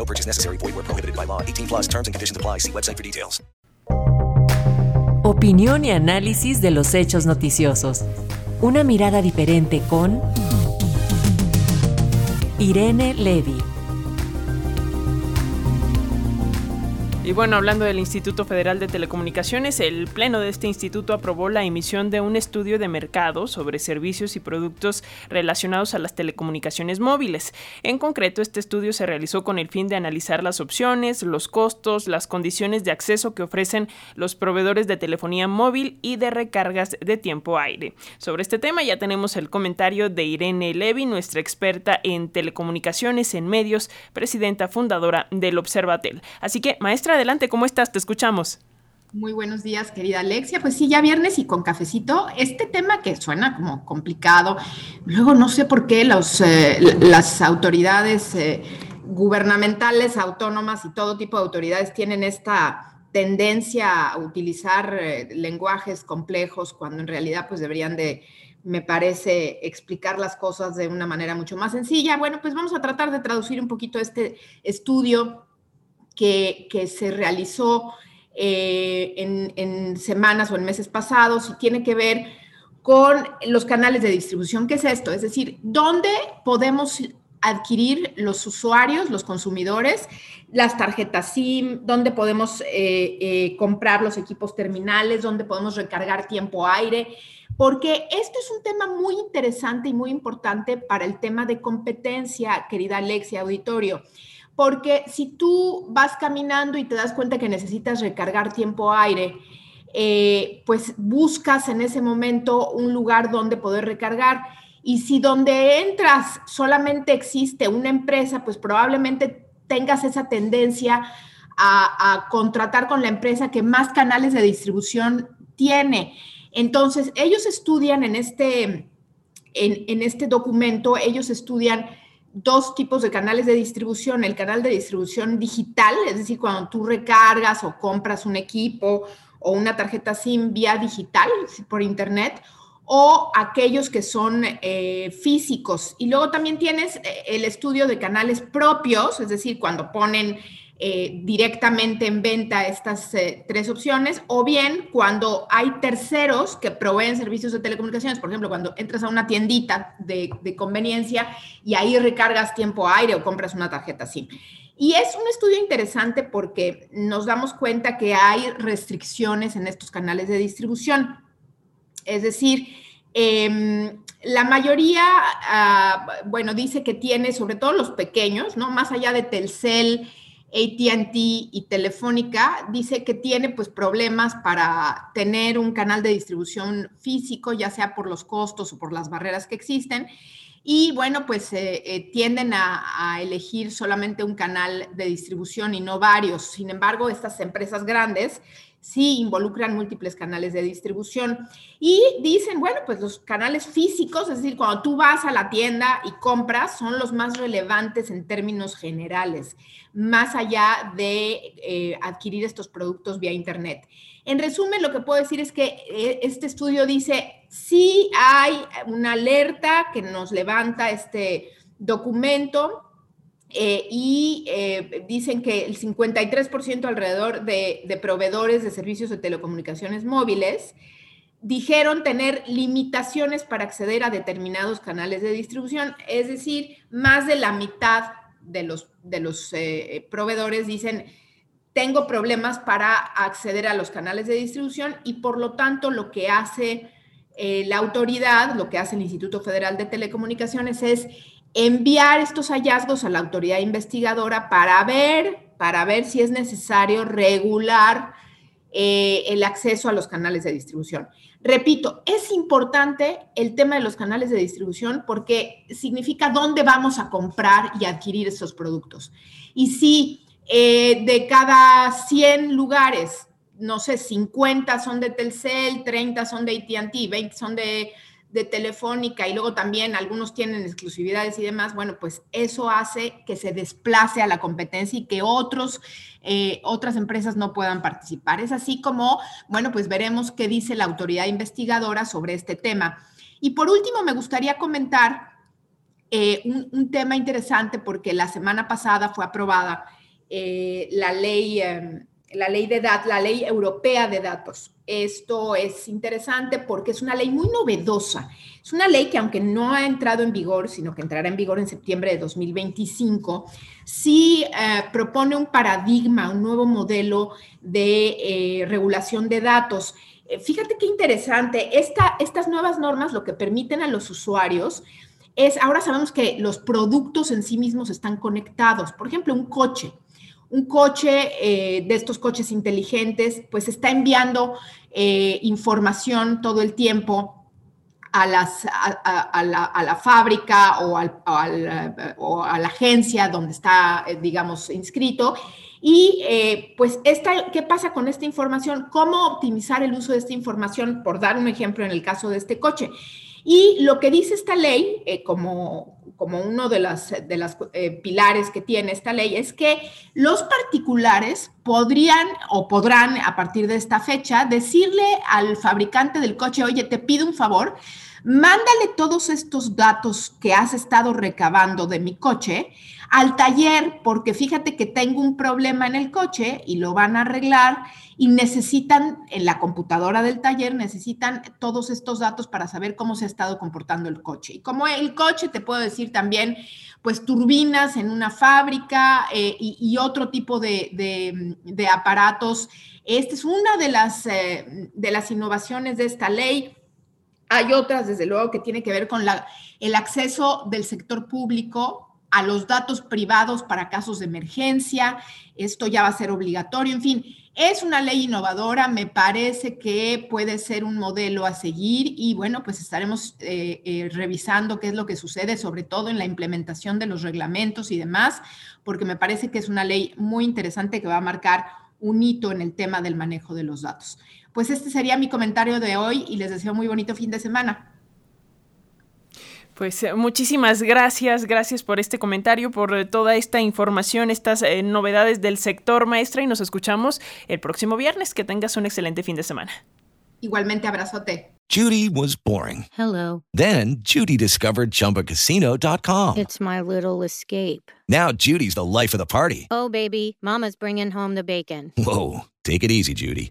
No purchase necessary. Void where prohibited by law. 18 plus terms and conditions apply. See website for details. Opinión y análisis de los hechos noticiosos. Una mirada diferente con Irene Levy. Y bueno, hablando del Instituto Federal de Telecomunicaciones, el Pleno de este instituto aprobó la emisión de un estudio de mercado sobre servicios y productos relacionados a las telecomunicaciones móviles. En concreto, este estudio se realizó con el fin de analizar las opciones, los costos, las condiciones de acceso que ofrecen los proveedores de telefonía móvil y de recargas de tiempo aire. Sobre este tema ya tenemos el comentario de Irene Levy, nuestra experta en telecomunicaciones en medios, presidenta fundadora del Observatel. Así que, maestra, adelante, ¿cómo estás? Te escuchamos. Muy buenos días, querida Alexia. Pues sí, ya viernes y con cafecito. Este tema que suena como complicado, luego no sé por qué eh, las autoridades eh, gubernamentales, autónomas y todo tipo de autoridades tienen esta tendencia a utilizar eh, lenguajes complejos cuando en realidad pues deberían de, me parece, explicar las cosas de una manera mucho más sencilla. Bueno, pues vamos a tratar de traducir un poquito este estudio que, se realizó eh, en, semanas o en meses pasados y tiene que ver con los canales de distribución. ¿Qué es esto? Es decir, ¿dónde podemos adquirir los usuarios, los consumidores, las tarjetas SIM, dónde podemos eh, eh, comprar los equipos terminales, dónde podemos recargar tiempo aire, porque esto es un tema muy interesante y muy importante para el tema de competencia, querida Alexia Auditorio porque si tú vas caminando y te das cuenta que necesitas recargar tiempo aire, eh, pues buscas en ese momento un lugar donde poder recargar. Y si donde entras solamente existe una empresa, pues probablemente tengas esa tendencia a, contratar con la empresa que más canales de distribución tiene. Entonces, ellos estudian en este, en, en este documento, ellos estudian dos tipos de canales de distribución, el canal de distribución digital, es decir, cuando tú recargas o compras un equipo o una tarjeta SIM vía digital por internet, o aquellos que son eh, físicos. Y luego también tienes eh, el estudio de canales propios, es decir, cuando ponen eh, directamente en venta estas tres opciones, o bien cuando hay terceros que proveen servicios de telecomunicaciones, por ejemplo, cuando entras a una tiendita de, conveniencia y ahí recargas tiempo aire o compras una tarjeta SIM. Y es un estudio interesante porque nos damos cuenta que hay restricciones en estos canales de distribución. Es decir, em, la mayoría, ah, bueno, dice que tiene, sobre todo los pequeños, ¿no? Más allá de Telcel ATT y Telefónica dice que tiene pues problemas para tener un canal de distribución físico, ya sea por los costos o por las barreras que existen. Y bueno, pues eh, eh, tienden a, a, elegir solamente un canal de distribución y no varios. Sin embargo, estas empresas grandes sí involucran múltiples canales de distribución. Y dicen, bueno, pues los canales físicos, es decir, cuando tú vas a la tienda y compras, son los más relevantes en términos generales, más allá de eh, adquirir estos productos vía Internet. En resumen, lo que puedo decir es que eh, este estudio dice, sí hay una alerta que nos levanta este documento, eh, y eh, dicen que el 53% alrededor de, proveedores de servicios de telecomunicaciones móviles dijeron tener limitaciones para acceder a determinados canales de distribución, es decir, más de la mitad de los, de los eh, proveedores dicen tengo problemas para acceder a los canales de distribución y por lo tanto lo que hace la autoridad, lo que hace el Instituto Federal de Telecomunicaciones es enviar estos hallazgos a la autoridad investigadora para ver, para ver si es necesario regular eh, el acceso a los canales de distribución. Repito, es importante el tema de los canales de distribución porque significa dónde vamos a comprar y adquirir esos productos. Y si eh, de cada 100 lugares, no sé, 50 son de Telcel, 30 son de ATT, 20 son de de Telefónica y luego también algunos tienen exclusividades y demás, bueno, pues eso hace que se desplace a la competencia y que otros, eh, otras empresas no puedan participar. Es así como, bueno, pues veremos qué dice la autoridad investigadora sobre este tema. Y por último, me gustaría comentar eh, un, tema interesante porque la semana pasada fue aprobada eh, la ley em, la ley de datos, la ley europea de datos. Esto es interesante porque es una ley muy novedosa. Es una ley que aunque no ha entrado en vigor, sino que entrará en vigor en septiembre de 2025, sí eh, propone un paradigma, un nuevo modelo de eh, regulación de datos. Eh, fíjate qué interesante. estas nuevas normas lo que permiten a los usuarios es, ahora sabemos que los productos en sí mismos están conectados. Por ejemplo, un coche un coche eh, de estos coches inteligentes, pues está enviando eh, información todo el tiempo a, las, a, la, fábrica o, al, o, a la agencia donde está, eh, digamos, inscrito. Y pues, esta, ¿qué pasa con esta información? ¿Cómo optimizar el uso de esta información? Por dar un ejemplo en el caso de este coche. Y lo que dice esta ley, eh, como, como uno de las, de las eh, pilares que tiene esta ley, es que los particulares podrían o podrán a partir de esta fecha decirle al fabricante del coche, oye, te pido un favor, mándale todos estos datos que has estado recabando de mi coche al taller, porque fíjate que tengo un problema en el coche y lo van a arreglar y necesitan, en la computadora del taller, necesitan todos estos datos para saber cómo se ha estado comportando el coche. Y como el coche, te puedo decir también, pues turbinas en una fábrica eh, y, otro tipo de, aparatos. Esta es una de las, eh, de las innovaciones de esta ley. Hay otras, desde luego, que tiene que ver con el acceso del sector público a los datos privados para casos de emergencia. Esto ya va a ser obligatorio. En fin, es una ley innovadora. Me parece que puede ser un modelo a seguir y bueno, pues estaremos eh, eh, revisando qué es lo que sucede, sobre todo en la implementación de los reglamentos y demás, porque me parece que es una ley muy interesante que va a marcar un hito en el tema del manejo de los datos. Pues este sería mi comentario de hoy y les deseo muy bonito fin de semana. Pues eh, muchísimas gracias, gracias por este comentario, por eh, toda esta información, estas eh, novedades del sector maestra y nos escuchamos el próximo viernes. Que tengas un excelente fin de semana. Igualmente, abrazote. Judy was boring. Hello. Then Judy discovered chumbacasino.com. It's my little escape. Now Judy's the life of the party. Oh, baby, Mama's bringing home the bacon. Whoa. Take it easy, Judy.